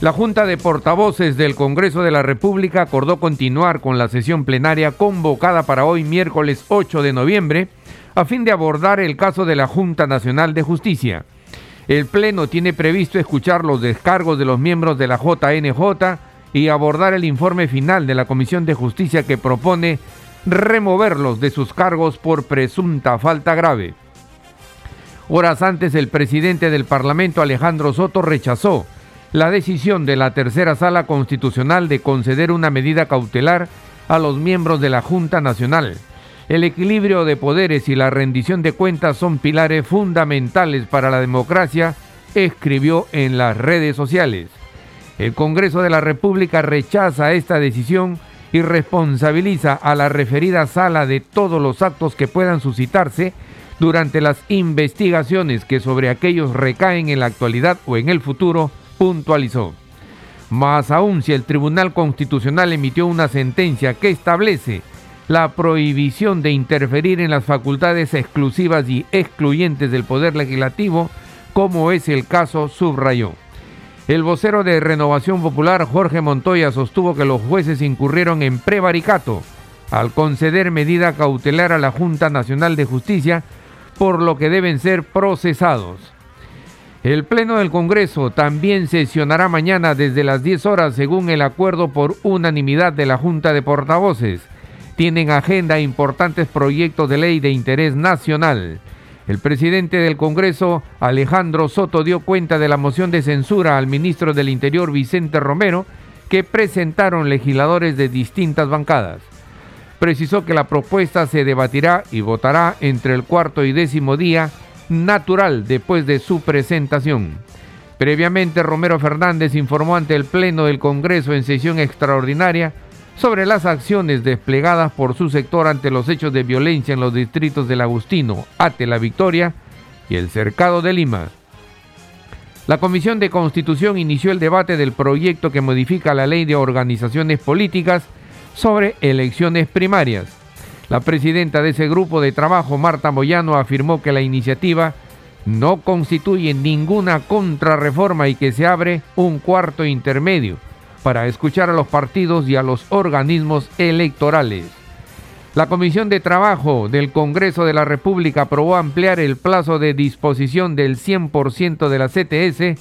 La Junta de Portavoces del Congreso de la República acordó continuar con la sesión plenaria convocada para hoy miércoles 8 de noviembre a fin de abordar el caso de la Junta Nacional de Justicia. El Pleno tiene previsto escuchar los descargos de los miembros de la JNJ y abordar el informe final de la Comisión de Justicia que propone removerlos de sus cargos por presunta falta grave. Horas antes el presidente del Parlamento Alejandro Soto rechazó la decisión de la tercera sala constitucional de conceder una medida cautelar a los miembros de la Junta Nacional. El equilibrio de poderes y la rendición de cuentas son pilares fundamentales para la democracia, escribió en las redes sociales. El Congreso de la República rechaza esta decisión y responsabiliza a la referida sala de todos los actos que puedan suscitarse durante las investigaciones que sobre aquellos recaen en la actualidad o en el futuro puntualizó. Más aún si el Tribunal Constitucional emitió una sentencia que establece la prohibición de interferir en las facultades exclusivas y excluyentes del Poder Legislativo, como es el caso subrayó. El vocero de Renovación Popular, Jorge Montoya, sostuvo que los jueces incurrieron en prevaricato al conceder medida cautelar a la Junta Nacional de Justicia, por lo que deben ser procesados. El Pleno del Congreso también sesionará mañana desde las 10 horas según el acuerdo por unanimidad de la Junta de Portavoces. Tienen agenda importantes proyectos de ley de interés nacional. El presidente del Congreso, Alejandro Soto, dio cuenta de la moción de censura al ministro del Interior, Vicente Romero, que presentaron legisladores de distintas bancadas. Precisó que la propuesta se debatirá y votará entre el cuarto y décimo día natural después de su presentación. Previamente, Romero Fernández informó ante el Pleno del Congreso en sesión extraordinaria sobre las acciones desplegadas por su sector ante los hechos de violencia en los distritos del Agustino, Ate la Victoria y el Cercado de Lima. La Comisión de Constitución inició el debate del proyecto que modifica la ley de organizaciones políticas sobre elecciones primarias. La presidenta de ese grupo de trabajo, Marta Moyano, afirmó que la iniciativa no constituye ninguna contrarreforma y que se abre un cuarto intermedio para escuchar a los partidos y a los organismos electorales. La Comisión de Trabajo del Congreso de la República aprobó ampliar el plazo de disposición del 100% de la CTS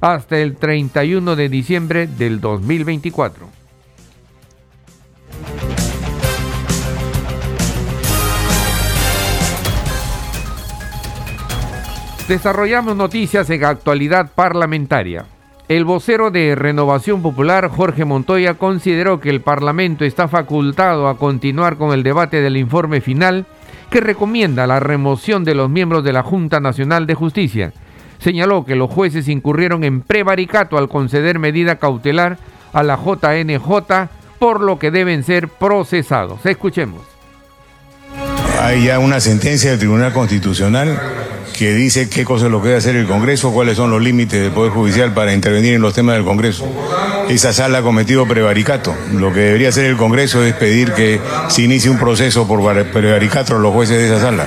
hasta el 31 de diciembre del 2024. Desarrollamos noticias en actualidad parlamentaria. El vocero de Renovación Popular, Jorge Montoya, consideró que el Parlamento está facultado a continuar con el debate del informe final que recomienda la remoción de los miembros de la Junta Nacional de Justicia. Señaló que los jueces incurrieron en prevaricato al conceder medida cautelar a la JNJ, por lo que deben ser procesados. Escuchemos. Hay ya una sentencia del Tribunal Constitucional que dice qué cosa es lo que debe hacer el Congreso, cuáles son los límites del Poder Judicial para intervenir en los temas del Congreso. Esa sala ha cometido prevaricato. Lo que debería hacer el Congreso es pedir que se inicie un proceso por prevaricato a los jueces de esa sala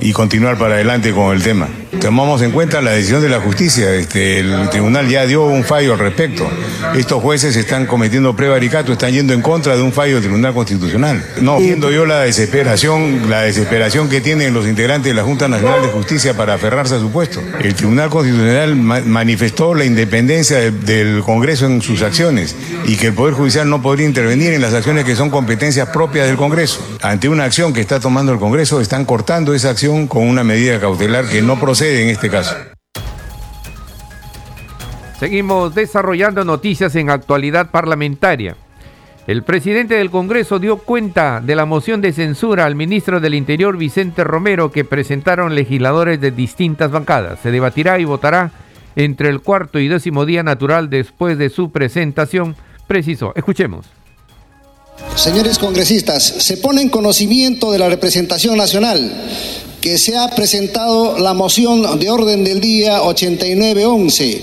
y continuar para adelante con el tema. Tomamos en cuenta la decisión de la justicia, este, el tribunal ya dio un fallo al respecto. Estos jueces están cometiendo prevaricato, están yendo en contra de un fallo del Tribunal Constitucional. No, viendo yo la desesperación, la desesperación que tienen los integrantes de la Junta Nacional de Justicia para aferrarse a su puesto. El Tribunal Constitucional manifestó la independencia del Congreso en sus acciones y que el Poder Judicial no podría intervenir en las acciones que son competencias propias del Congreso. Ante una acción que está tomando el Congreso, están cortando esa acción con una medida cautelar que no procede en este caso. Seguimos desarrollando noticias en actualidad parlamentaria. El presidente del Congreso dio cuenta de la moción de censura al ministro del Interior Vicente Romero que presentaron legisladores de distintas bancadas. Se debatirá y votará entre el cuarto y décimo día natural después de su presentación, precisó. Escuchemos. Señores congresistas, se pone en conocimiento de la representación nacional que se ha presentado la moción de orden del día 8911,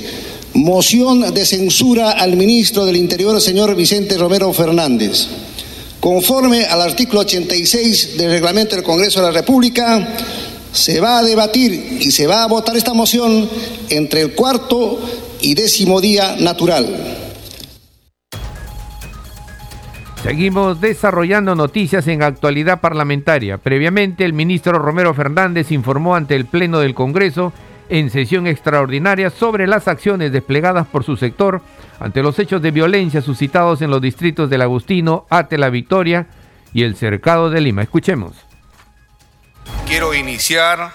moción de censura al ministro del Interior, señor Vicente Romero Fernández. Conforme al artículo 86 del reglamento del Congreso de la República, se va a debatir y se va a votar esta moción entre el cuarto y décimo día natural. Seguimos desarrollando noticias en actualidad parlamentaria. Previamente, el ministro Romero Fernández informó ante el Pleno del Congreso en sesión extraordinaria sobre las acciones desplegadas por su sector ante los hechos de violencia suscitados en los distritos del Agustino, Ate la Victoria y el Cercado de Lima. Escuchemos. Quiero iniciar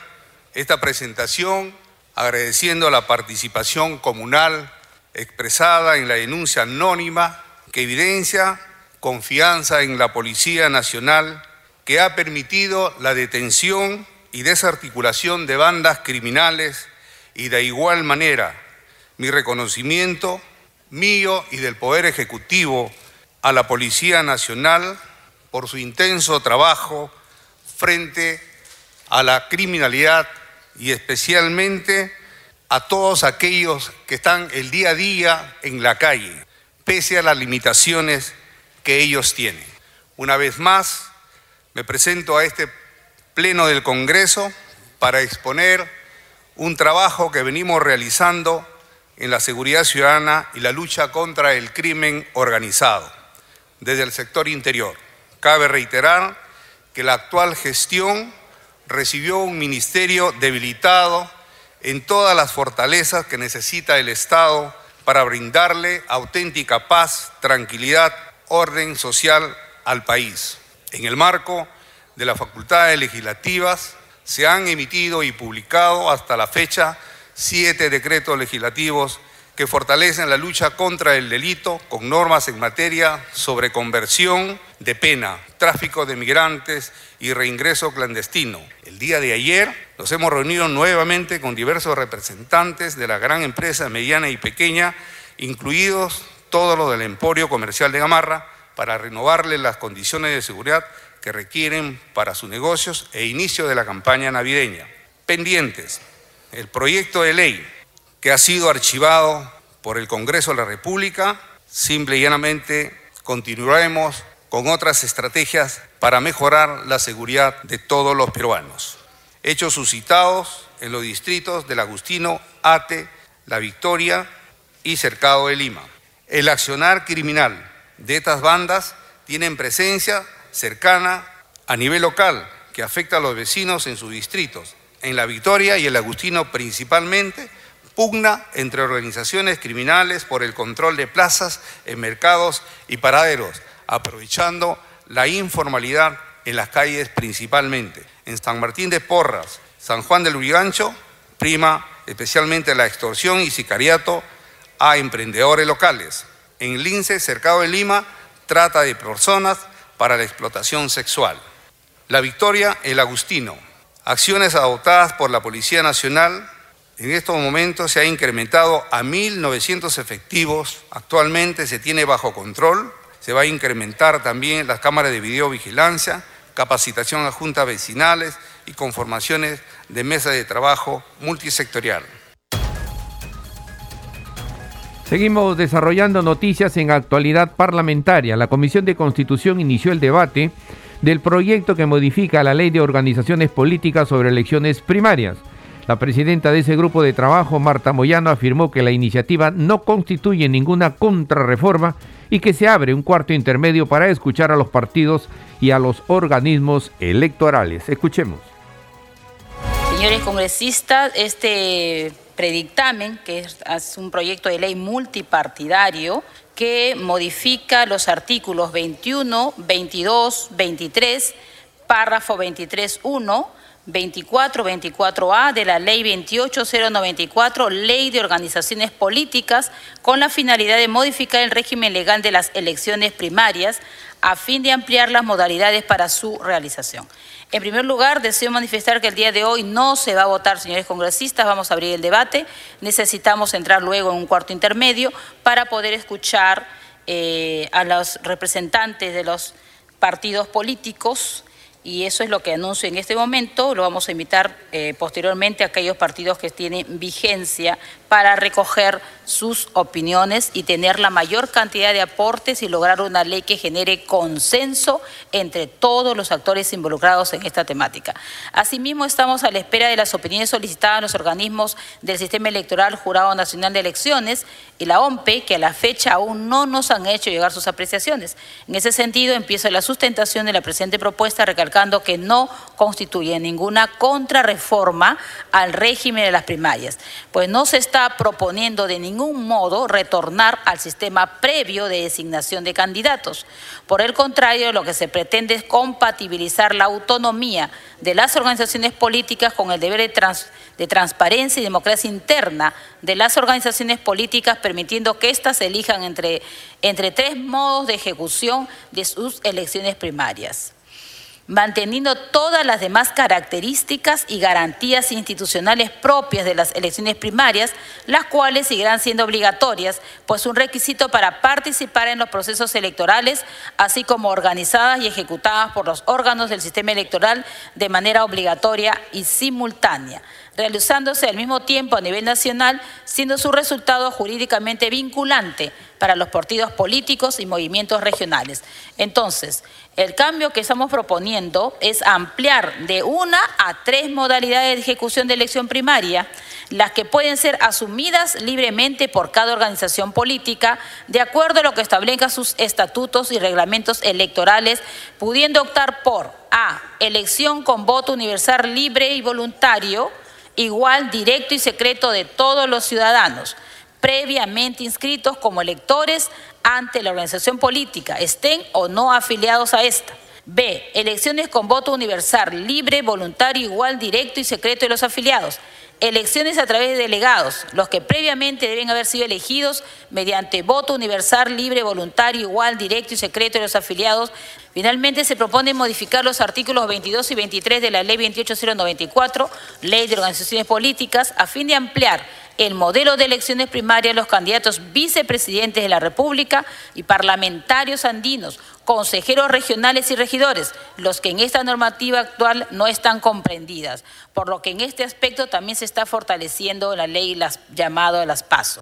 esta presentación agradeciendo la participación comunal expresada en la denuncia anónima que evidencia confianza en la Policía Nacional que ha permitido la detención y desarticulación de bandas criminales y de igual manera mi reconocimiento mío y del Poder Ejecutivo a la Policía Nacional por su intenso trabajo frente a la criminalidad y especialmente a todos aquellos que están el día a día en la calle, pese a las limitaciones que ellos tienen. Una vez más, me presento a este Pleno del Congreso para exponer un trabajo que venimos realizando en la seguridad ciudadana y la lucha contra el crimen organizado desde el sector interior. Cabe reiterar que la actual gestión recibió un ministerio debilitado en todas las fortalezas que necesita el Estado para brindarle auténtica paz, tranquilidad orden social al país. En el marco de las facultades legislativas se han emitido y publicado hasta la fecha siete decretos legislativos que fortalecen la lucha contra el delito con normas en materia sobre conversión de pena, tráfico de migrantes y reingreso clandestino. El día de ayer nos hemos reunido nuevamente con diversos representantes de la gran empresa mediana y pequeña, incluidos todo lo del emporio comercial de Gamarra para renovarle las condiciones de seguridad que requieren para sus negocios e inicio de la campaña navideña. Pendientes, el proyecto de ley que ha sido archivado por el Congreso de la República, simple y llanamente continuaremos con otras estrategias para mejorar la seguridad de todos los peruanos. Hechos suscitados en los distritos del Agustino, Ate, La Victoria y Cercado de Lima. El accionar criminal de estas bandas tienen presencia cercana a nivel local que afecta a los vecinos en sus distritos. En La Victoria y el Agustino principalmente, pugna entre organizaciones criminales por el control de plazas en mercados y paraderos, aprovechando la informalidad en las calles principalmente. En San Martín de Porras, San Juan del Urigancho, prima especialmente la extorsión y sicariato a emprendedores locales. En Lince, cercado de Lima, trata de personas para la explotación sexual. La Victoria, el Agustino. Acciones adoptadas por la Policía Nacional. En estos momentos se ha incrementado a 1.900 efectivos. Actualmente se tiene bajo control. Se va a incrementar también las cámaras de videovigilancia, capacitación a juntas vecinales y conformaciones de mesa de trabajo multisectorial. Seguimos desarrollando noticias en actualidad parlamentaria. La Comisión de Constitución inició el debate del proyecto que modifica la ley de organizaciones políticas sobre elecciones primarias. La presidenta de ese grupo de trabajo, Marta Moyano, afirmó que la iniciativa no constituye ninguna contrarreforma y que se abre un cuarto intermedio para escuchar a los partidos y a los organismos electorales. Escuchemos. Señores congresistas, este predictamen, que es un proyecto de ley multipartidario que modifica los artículos 21, 22, 23, párrafo 23.1, 24, 24A de la Ley 28094, Ley de Organizaciones Políticas, con la finalidad de modificar el régimen legal de las elecciones primarias a fin de ampliar las modalidades para su realización. En primer lugar, deseo manifestar que el día de hoy no se va a votar, señores congresistas, vamos a abrir el debate. Necesitamos entrar luego en un cuarto intermedio para poder escuchar eh, a los representantes de los partidos políticos y eso es lo que anuncio en este momento. Lo vamos a invitar eh, posteriormente a aquellos partidos que tienen vigencia para recoger sus opiniones y tener la mayor cantidad de aportes y lograr una ley que genere consenso entre todos los actores involucrados en esta temática. Asimismo, estamos a la espera de las opiniones solicitadas a los organismos del Sistema Electoral Jurado Nacional de Elecciones y la OMPE, que a la fecha aún no nos han hecho llegar sus apreciaciones. En ese sentido, empiezo la sustentación de la presente propuesta recalcando que no constituye ninguna contrarreforma al régimen de las primarias, pues no se está proponiendo de ningún modo retornar al sistema previo de designación de candidatos. Por el contrario, lo que se pretende es compatibilizar la autonomía de las organizaciones políticas con el deber de, transparencia y democracia interna de las organizaciones políticas, permitiendo que éstas elijan entre, entre tres modos de ejecución de sus elecciones primarias manteniendo todas las demás características y garantías institucionales propias de las elecciones primarias, las cuales seguirán siendo obligatorias, pues un requisito para participar en los procesos electorales, así como organizadas y ejecutadas por los órganos del sistema electoral de manera obligatoria y simultánea realizándose al mismo tiempo a nivel nacional, siendo su resultado jurídicamente vinculante para los partidos políticos y movimientos regionales. Entonces, el cambio que estamos proponiendo es ampliar de una a tres modalidades de ejecución de elección primaria, las que pueden ser asumidas libremente por cada organización política, de acuerdo a lo que establezca sus estatutos y reglamentos electorales, pudiendo optar por A. Elección con voto universal libre y voluntario, igual, directo y secreto de todos los ciudadanos previamente inscritos como electores ante la organización política, estén o no afiliados a esta. B. Elecciones con voto universal, libre, voluntario, igual, directo y secreto de los afiliados. Elecciones a través de delegados, los que previamente deben haber sido elegidos mediante voto universal, libre, voluntario, igual, directo y secreto de los afiliados. Finalmente, se propone modificar los artículos 22 y 23 de la Ley 28094, Ley de Organizaciones Políticas, a fin de ampliar el modelo de elecciones primarias los candidatos vicepresidentes de la República y parlamentarios andinos, consejeros regionales y regidores, los que en esta normativa actual no están comprendidas, por lo que en este aspecto también se está fortaleciendo la ley las, llamado a las PASO.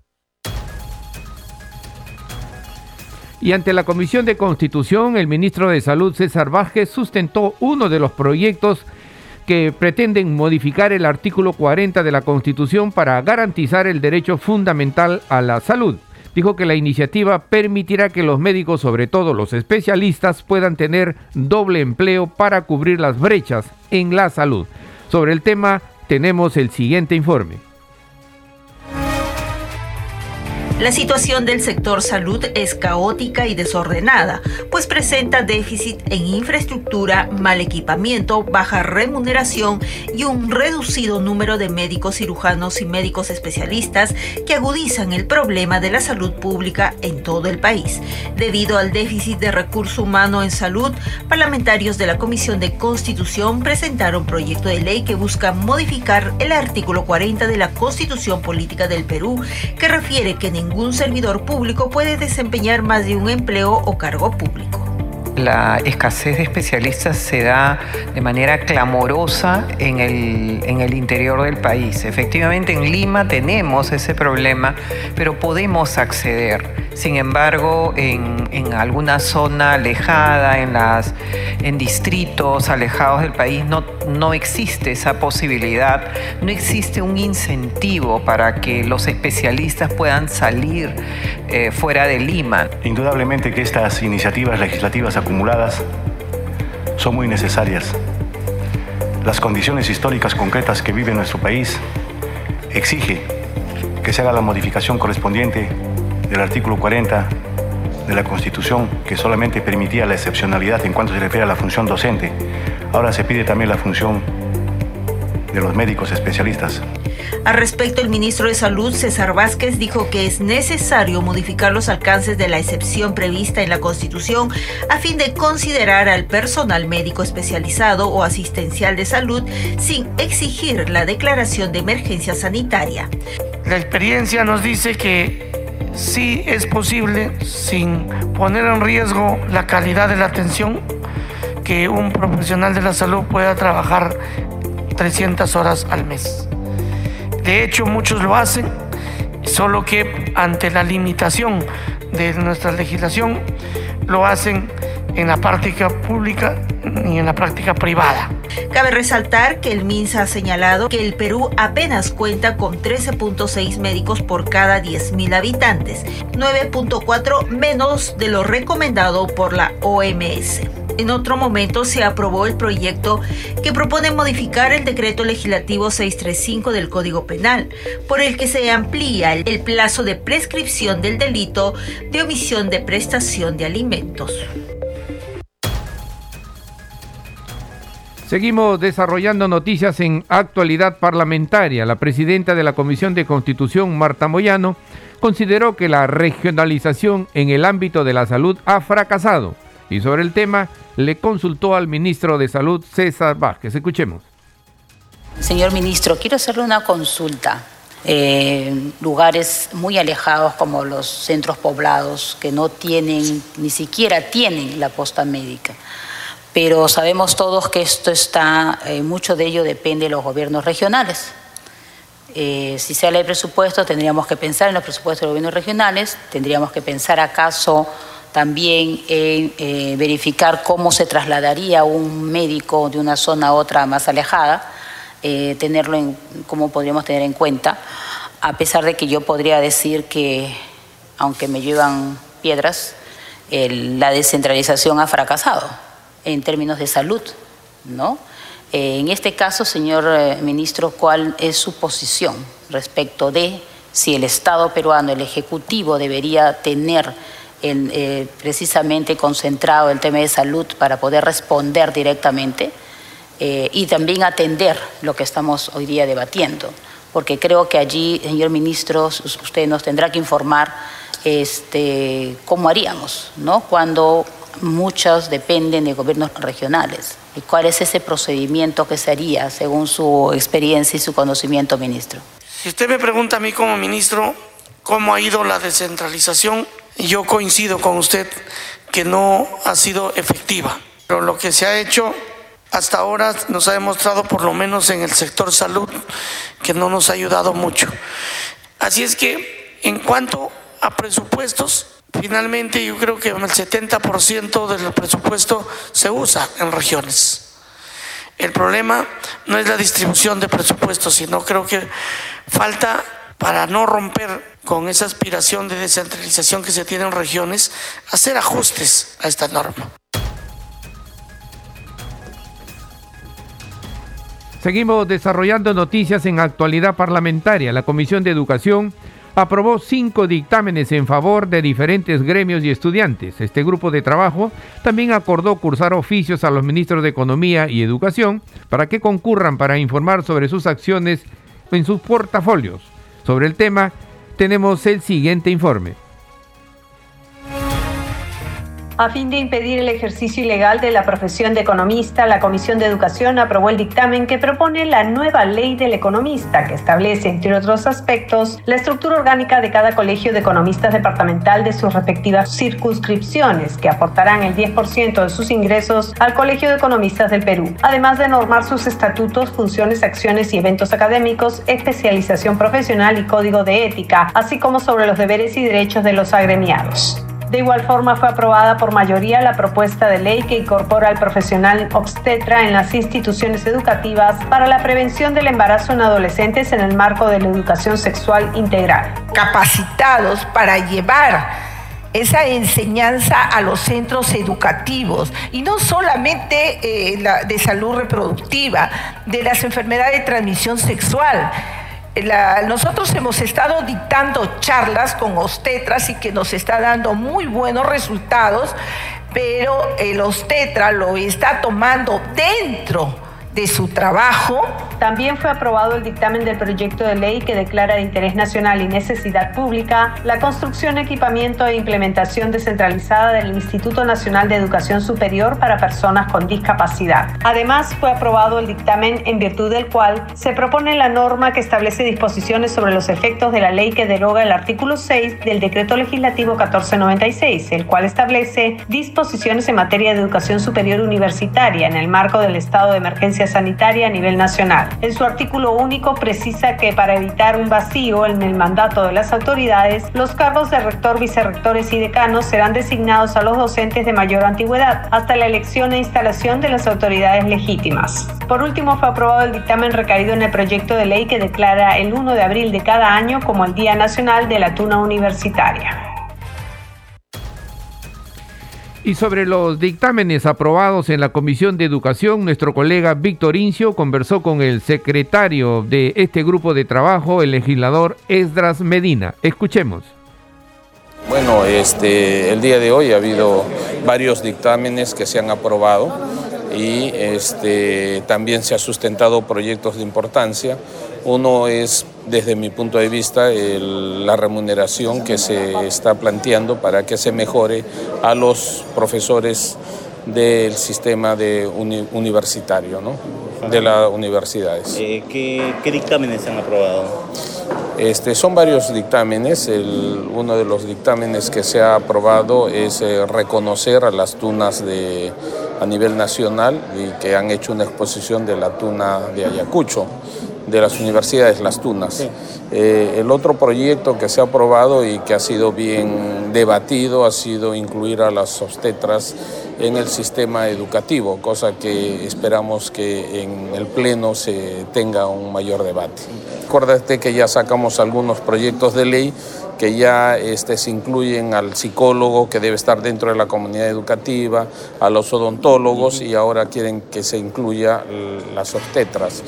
Y ante la Comisión de Constitución, el ministro de Salud César Vázquez sustentó uno de los proyectos que pretenden modificar el artículo 40 de la Constitución para garantizar el derecho fundamental a la salud. Dijo que la iniciativa permitirá que los médicos, sobre todo los especialistas, puedan tener doble empleo para cubrir las brechas en la salud. Sobre el tema tenemos el siguiente informe. La situación del sector salud es caótica y desordenada, pues presenta déficit en infraestructura, mal equipamiento, baja remuneración y un reducido número de médicos cirujanos y médicos especialistas que agudizan el problema de la salud pública en todo el país. Debido al déficit de recurso humano en salud, parlamentarios de la Comisión de Constitución presentaron proyecto de ley que busca modificar el artículo 40 de la Constitución Política del Perú, que refiere que ningún servidor público puede desempeñar más de un empleo o cargo público la escasez de especialistas se da de manera clamorosa en el, en el, interior del país. Efectivamente, en Lima tenemos ese problema, pero podemos acceder. Sin embargo, en, en alguna zona alejada, en, las, en distritos alejados del país, no, no existe esa posibilidad, no existe un incentivo para que los especialistas puedan salir eh, fuera de Lima. Indudablemente que estas iniciativas legislativas acumuladas son muy necesarias. Las condiciones históricas concretas que vive nuestro país exige que se haga la modificación correspondiente del artículo 40 de la Constitución que solamente permitía la excepcionalidad en cuanto se refiere a la función docente. Ahora se pide también la función de los médicos especialistas. Al respecto, el ministro de Salud, César Vázquez, dijo que es necesario modificar los alcances de la excepción prevista en la Constitución a fin de considerar al personal médico especializado o asistencial de salud sin exigir la declaración de emergencia sanitaria. La experiencia nos dice que sí es posible, sin poner en riesgo la calidad de la atención, que un profesional de la salud pueda trabajar 300 horas al mes. De hecho, muchos lo hacen, solo que ante la limitación de nuestra legislación, lo hacen en la práctica pública ni en la práctica privada. Cabe resaltar que el MINSA ha señalado que el Perú apenas cuenta con 13.6 médicos por cada 10.000 habitantes, 9.4 menos de lo recomendado por la OMS. En otro momento se aprobó el proyecto que propone modificar el decreto legislativo 635 del Código Penal, por el que se amplía el plazo de prescripción del delito de omisión de prestación de alimentos. Seguimos desarrollando noticias en actualidad parlamentaria. La presidenta de la Comisión de Constitución, Marta Moyano, consideró que la regionalización en el ámbito de la salud ha fracasado y sobre el tema le consultó al ministro de Salud, César Vázquez. Escuchemos. Señor ministro, quiero hacerle una consulta. Eh, lugares muy alejados como los centros poblados que no tienen, ni siquiera tienen la posta médica pero sabemos todos que esto está, eh, mucho de ello depende de los gobiernos regionales. Eh, si se de presupuesto, tendríamos que pensar en los presupuestos de los gobiernos regionales, tendríamos que pensar acaso también en eh, verificar cómo se trasladaría un médico de una zona a otra más alejada, tenerlo en, cómo podríamos tener en cuenta, a pesar de que yo podría decir que, aunque me llevan piedras, la descentralización ha fracasado en términos de salud, ¿no? Eh, en este caso, señor eh, ministro, ¿cuál es su posición respecto de si el Estado peruano, el Ejecutivo, debería tener eh, precisamente concentrado el tema de salud para poder responder directamente y también atender lo que estamos hoy día debatiendo? Porque creo que allí, señor ministro, usted nos tendrá que informar este, cómo haríamos, ¿no? Cuando muchos dependen de gobiernos regionales. ¿Y cuál es ese procedimiento que se haría según su experiencia y su conocimiento, ministro? Si usted me pregunta a mí como ministro cómo ha ido la descentralización, yo coincido con usted que no ha sido efectiva. Pero lo que se ha hecho hasta ahora nos ha demostrado, por lo menos en el sector salud, que no nos ha ayudado mucho. Así es que en cuanto a presupuestos, Finalmente, yo creo que el 70% del presupuesto se usa en regiones. El problema no es la distribución de presupuestos, sino creo que falta para no romper con esa aspiración de descentralización que se tiene en regiones, hacer ajustes a esta norma. Seguimos desarrollando noticias en actualidad parlamentaria. La Comisión de Educación aprobó cinco dictámenes en favor de diferentes gremios y estudiantes. Este grupo de trabajo también acordó cursar oficios a los ministros de Economía y Educación para que concurran para informar sobre sus acciones en sus portafolios. Sobre el tema, tenemos el siguiente informe. A fin de impedir el ejercicio ilegal de la profesión de economista, la Comisión de Educación aprobó el dictamen que propone la nueva ley del economista, que establece, entre otros aspectos, la estructura orgánica de cada colegio de economistas departamental de sus respectivas circunscripciones, que aportarán el 10% de sus ingresos al Colegio de Economistas del Perú, además de normar sus estatutos, funciones, acciones y eventos académicos, especialización profesional y código de ética, así como sobre los deberes y derechos de los agremiados. De igual forma fue aprobada por mayoría la propuesta de ley que incorpora al profesional obstetra en las instituciones educativas para la prevención del embarazo en adolescentes en el marco de la educación sexual integral. Capacitados para llevar esa enseñanza a los centros educativos y no solamente eh, de salud reproductiva, de las enfermedades de transmisión sexual nosotros hemos estado dictando charlas con obstetras y que nos está dando muy buenos resultados, pero el obstetra lo está tomando dentro de su trabajo. También fue aprobado el dictamen del proyecto de ley que declara de interés nacional y necesidad pública la construcción, equipamiento e implementación descentralizada del Instituto Nacional de Educación Superior para Personas con Discapacidad. Además, fue aprobado el dictamen en virtud del cual se propone la norma que establece disposiciones sobre los efectos de la ley que deroga el artículo 6 del Decreto Legislativo 1496, el cual establece disposiciones en materia de educación superior universitaria en el marco del estado de emergencia sanitaria a nivel nacional. En su artículo único precisa que para evitar un vacío en el mandato de las autoridades, los cargos de rector, vicerrectores y decanos serán designados a los docentes de mayor antigüedad hasta la elección e instalación de las autoridades legítimas. Por último, fue aprobado el dictamen recaído en el proyecto de ley que declara el 1 de abril de cada año como el Día Nacional de la Tuna Universitaria. Y sobre los dictámenes aprobados en la Comisión de Educación, nuestro colega Víctor Incio conversó con el secretario de este grupo de trabajo, el legislador Esdras Medina. Escuchemos. Bueno, este, el día de hoy ha habido varios dictámenes que se han aprobado y este, también se ha sustentado proyectos de importancia. Uno es, desde mi punto de vista, la remuneración que se está planteando para que se mejore a los profesores del sistema de universitario, ¿no? de las universidades. Eh, ¿qué, dictámenes se han aprobado? Este, son varios dictámenes. uno de los dictámenes que se ha aprobado es eh, reconocer a las tunas de, a nivel nacional y que han hecho una exposición de la tuna de Ayacucho de las universidades Las Tunas. Eh, el otro proyecto que se ha aprobado y que ha sido bien debatido ha sido incluir a las obstetras en el sistema educativo, cosa que esperamos que en el Pleno se tenga un mayor debate. Acuérdate que ya sacamos algunos proyectos de ley que ya este, se incluyen al psicólogo que debe estar dentro de la comunidad educativa, a los odontólogos y ahora quieren que se incluya las obstetras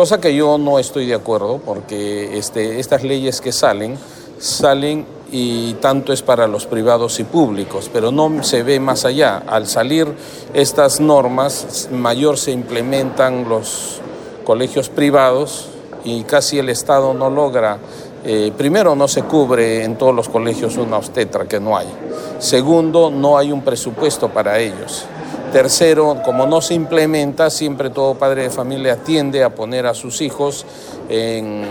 cosa que yo no estoy de acuerdo porque este, estas leyes que salen, salen y tanto es para los privados y públicos, pero no se ve más allá. Al salir estas normas, mayor se implementan los colegios privados y casi el Estado no logra, eh, primero no se cubre en todos los colegios una obstetra, que no hay. Segundo, no hay un presupuesto para ellos. Tercero, como no se implementa, siempre todo padre de familia tiende a poner a sus hijos en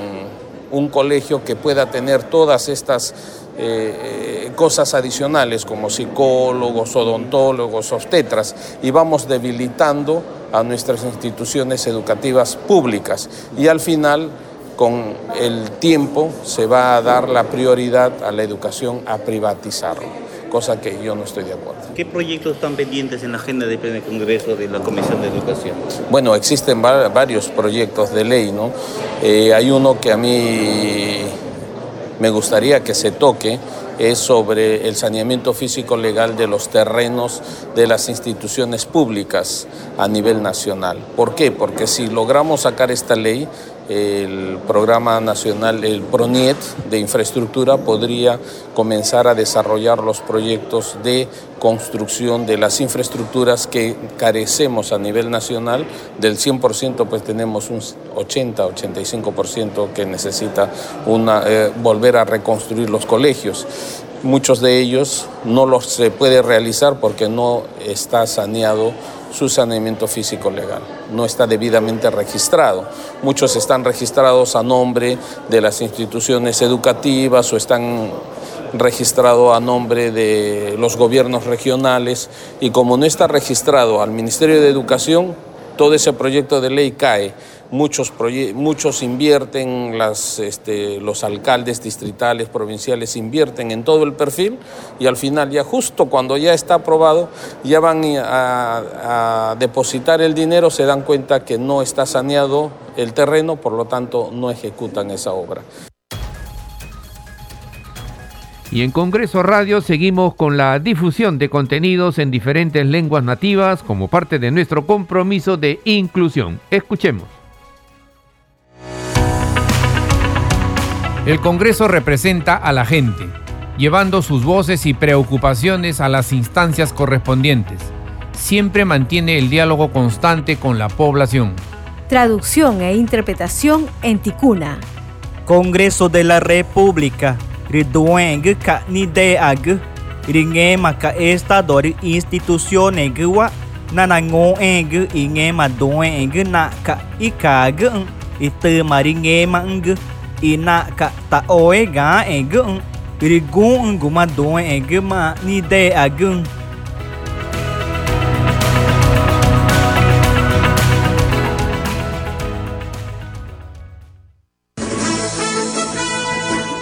un colegio que pueda tener todas estas eh, cosas adicionales como psicólogos, odontólogos, obstetras y vamos debilitando a nuestras instituciones educativas públicas. Y al final con el tiempo se va a dar la prioridad a la educación a privatizarlo cosa que yo no estoy de acuerdo. ¿Qué proyectos están pendientes en la agenda del Pleno Congreso de la Comisión de Educación? Bueno, existen varios proyectos de ley, ¿no? Eh, hay uno que a mí me gustaría que se toque, es sobre el saneamiento físico legal de los terrenos de las instituciones públicas a nivel nacional. ¿Por qué? Porque si logramos sacar esta ley, el programa nacional, el PRONIET de infraestructura, podría comenzar a desarrollar los proyectos de construcción de las infraestructuras que carecemos a nivel nacional. Del 100% pues tenemos un 80-85% que necesita una, eh, volver a reconstruir los colegios. Muchos de ellos no los se puede realizar porque no está saneado su saneamiento físico legal. No está debidamente registrado. Muchos están registrados a nombre de las instituciones educativas o están registrados a nombre de los gobiernos regionales y como no está registrado al Ministerio de Educación, todo ese proyecto de ley cae muchos, muchos invierten, este, los alcaldes distritales, provinciales invierten en todo el perfil y al final ya justo cuando ya está aprobado, ya van a depositar el dinero, se dan cuenta que no está saneado el terreno, por lo tanto no ejecutan esa obra. Y en Congreso Radio seguimos con la difusión de contenidos en diferentes lenguas nativas como parte de nuestro compromiso de inclusión. Escuchemos. El Congreso representa a la gente, llevando sus voces y preocupaciones a las instancias correspondientes. Siempre mantiene el diálogo constante con la población. Traducción e interpretación en ticuna. Congreso de la República. Ridueng ka nideag. Ringema ka estador instituciones wa. Nanangoeng ingema doeng na ka ikag ite maringema ng ina ka taoe ga eng rigun gumadon eng ma nideag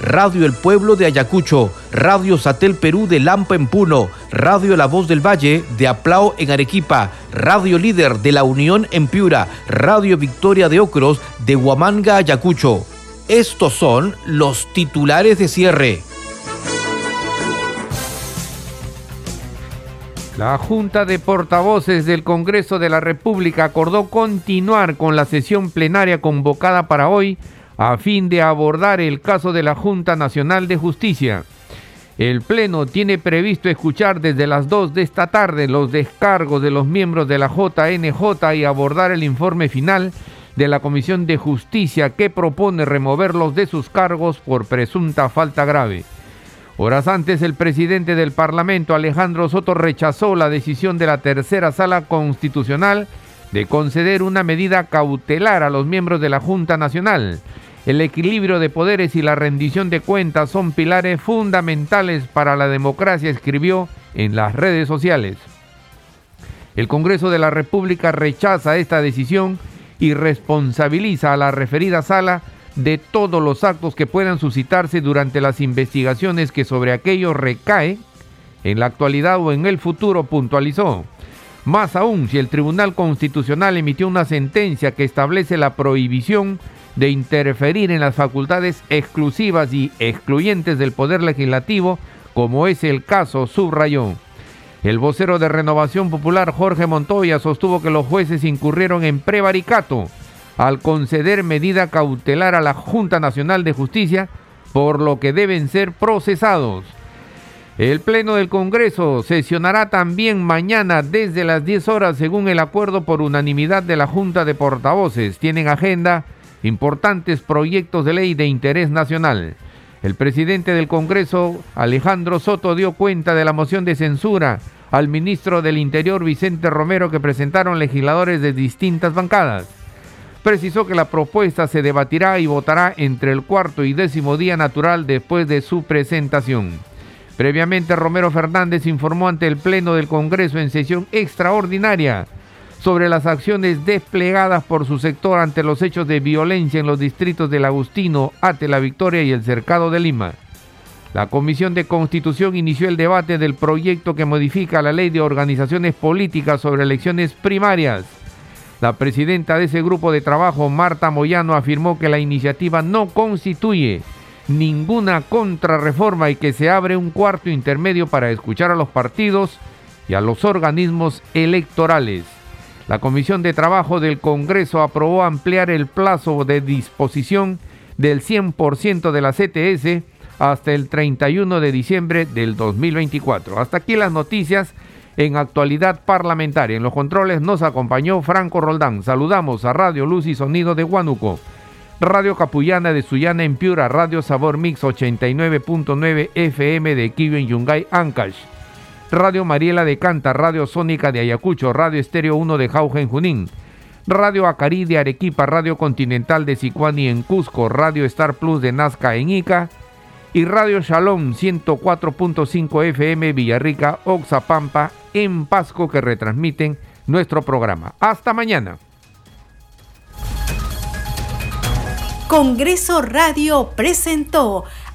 Radio El Pueblo de Ayacucho, Radio Satel Perú de Lampa en Puno, Radio La Voz del Valle de Aplao en Arequipa, Radio Líder de La Unión en Piura, Radio Victoria de Ocros de Huamanga, Ayacucho. Estos son los titulares de cierre. La Junta de Portavoces del Congreso de la República acordó continuar con la sesión plenaria convocada para hoy a fin de abordar el caso de la Junta Nacional de Justicia. El Pleno tiene previsto escuchar desde las 2 de esta tarde los descargos de los miembros de la JNJ y abordar el informe final de la Comisión de Justicia que propone removerlos de sus cargos por presunta falta grave. Horas antes, el presidente del Parlamento, Alejandro Soto, rechazó la decisión de la tercera sala constitucional de conceder una medida cautelar a los miembros de la Junta Nacional. El equilibrio de poderes y la rendición de cuentas son pilares fundamentales para la democracia, escribió en las redes sociales. El Congreso de la República rechaza esta decisión y responsabiliza a la referida sala de todos los actos que puedan suscitarse durante las investigaciones que sobre aquello recae en la actualidad o en el futuro, puntualizó. Más aún, si el Tribunal Constitucional emitió una sentencia que establece la prohibición de interferir en las facultades exclusivas y excluyentes del Poder Legislativo, como es el caso, subrayó. El vocero de Renovación Popular, Jorge Montoya, sostuvo que los jueces incurrieron en prevaricato al conceder medida cautelar a la Junta Nacional de Justicia, por lo que deben ser procesados. El Pleno del Congreso sesionará también mañana desde las 10 horas según el acuerdo por unanimidad de la Junta de Portavoces. Tienen agenda importantes proyectos de ley de interés nacional. El presidente del Congreso, Alejandro Soto, dio cuenta de la moción de censura al ministro del Interior, Vicente Romero, que presentaron legisladores de distintas bancadas. Precisó que la propuesta se debatirá y votará entre el cuarto y décimo día natural después de su presentación. Previamente, Romero Fernández informó ante el Pleno del Congreso en sesión extraordinaria sobre las acciones desplegadas por su sector ante los hechos de violencia en los distritos del Agustino, Ate la Victoria y el Cercado de Lima. La Comisión de Constitución inició el debate del proyecto que modifica la ley de organizaciones políticas sobre elecciones primarias. La presidenta de ese grupo de trabajo, Marta Moyano, afirmó que la iniciativa no constituye ninguna contrarreforma y que se abre un cuarto intermedio para escuchar a los partidos y a los organismos electorales. La Comisión de Trabajo del Congreso aprobó ampliar el plazo de disposición del 100% de la CTS hasta el 31 de diciembre del 2024. Hasta aquí las noticias en actualidad parlamentaria. En los controles nos acompañó Franco Roldán. Saludamos a Radio Luz y Sonido de Huánuco, Radio Capullana de Sullana en Piura, Radio Sabor Mix 89.9 FM de Kiyo en Yungay, Ancash. Radio Mariela de Canta, Radio Sónica de Ayacucho, Radio Estéreo 1 de Jauja en Junín, Radio Acari de Arequipa, Radio Continental de Sicuani en Cusco, Radio Star Plus de Nazca en Ica y Radio Shalom 104.5 FM Villarrica, Oxapampa en Pasco que retransmiten nuestro programa. Hasta mañana. Congreso Radio presentó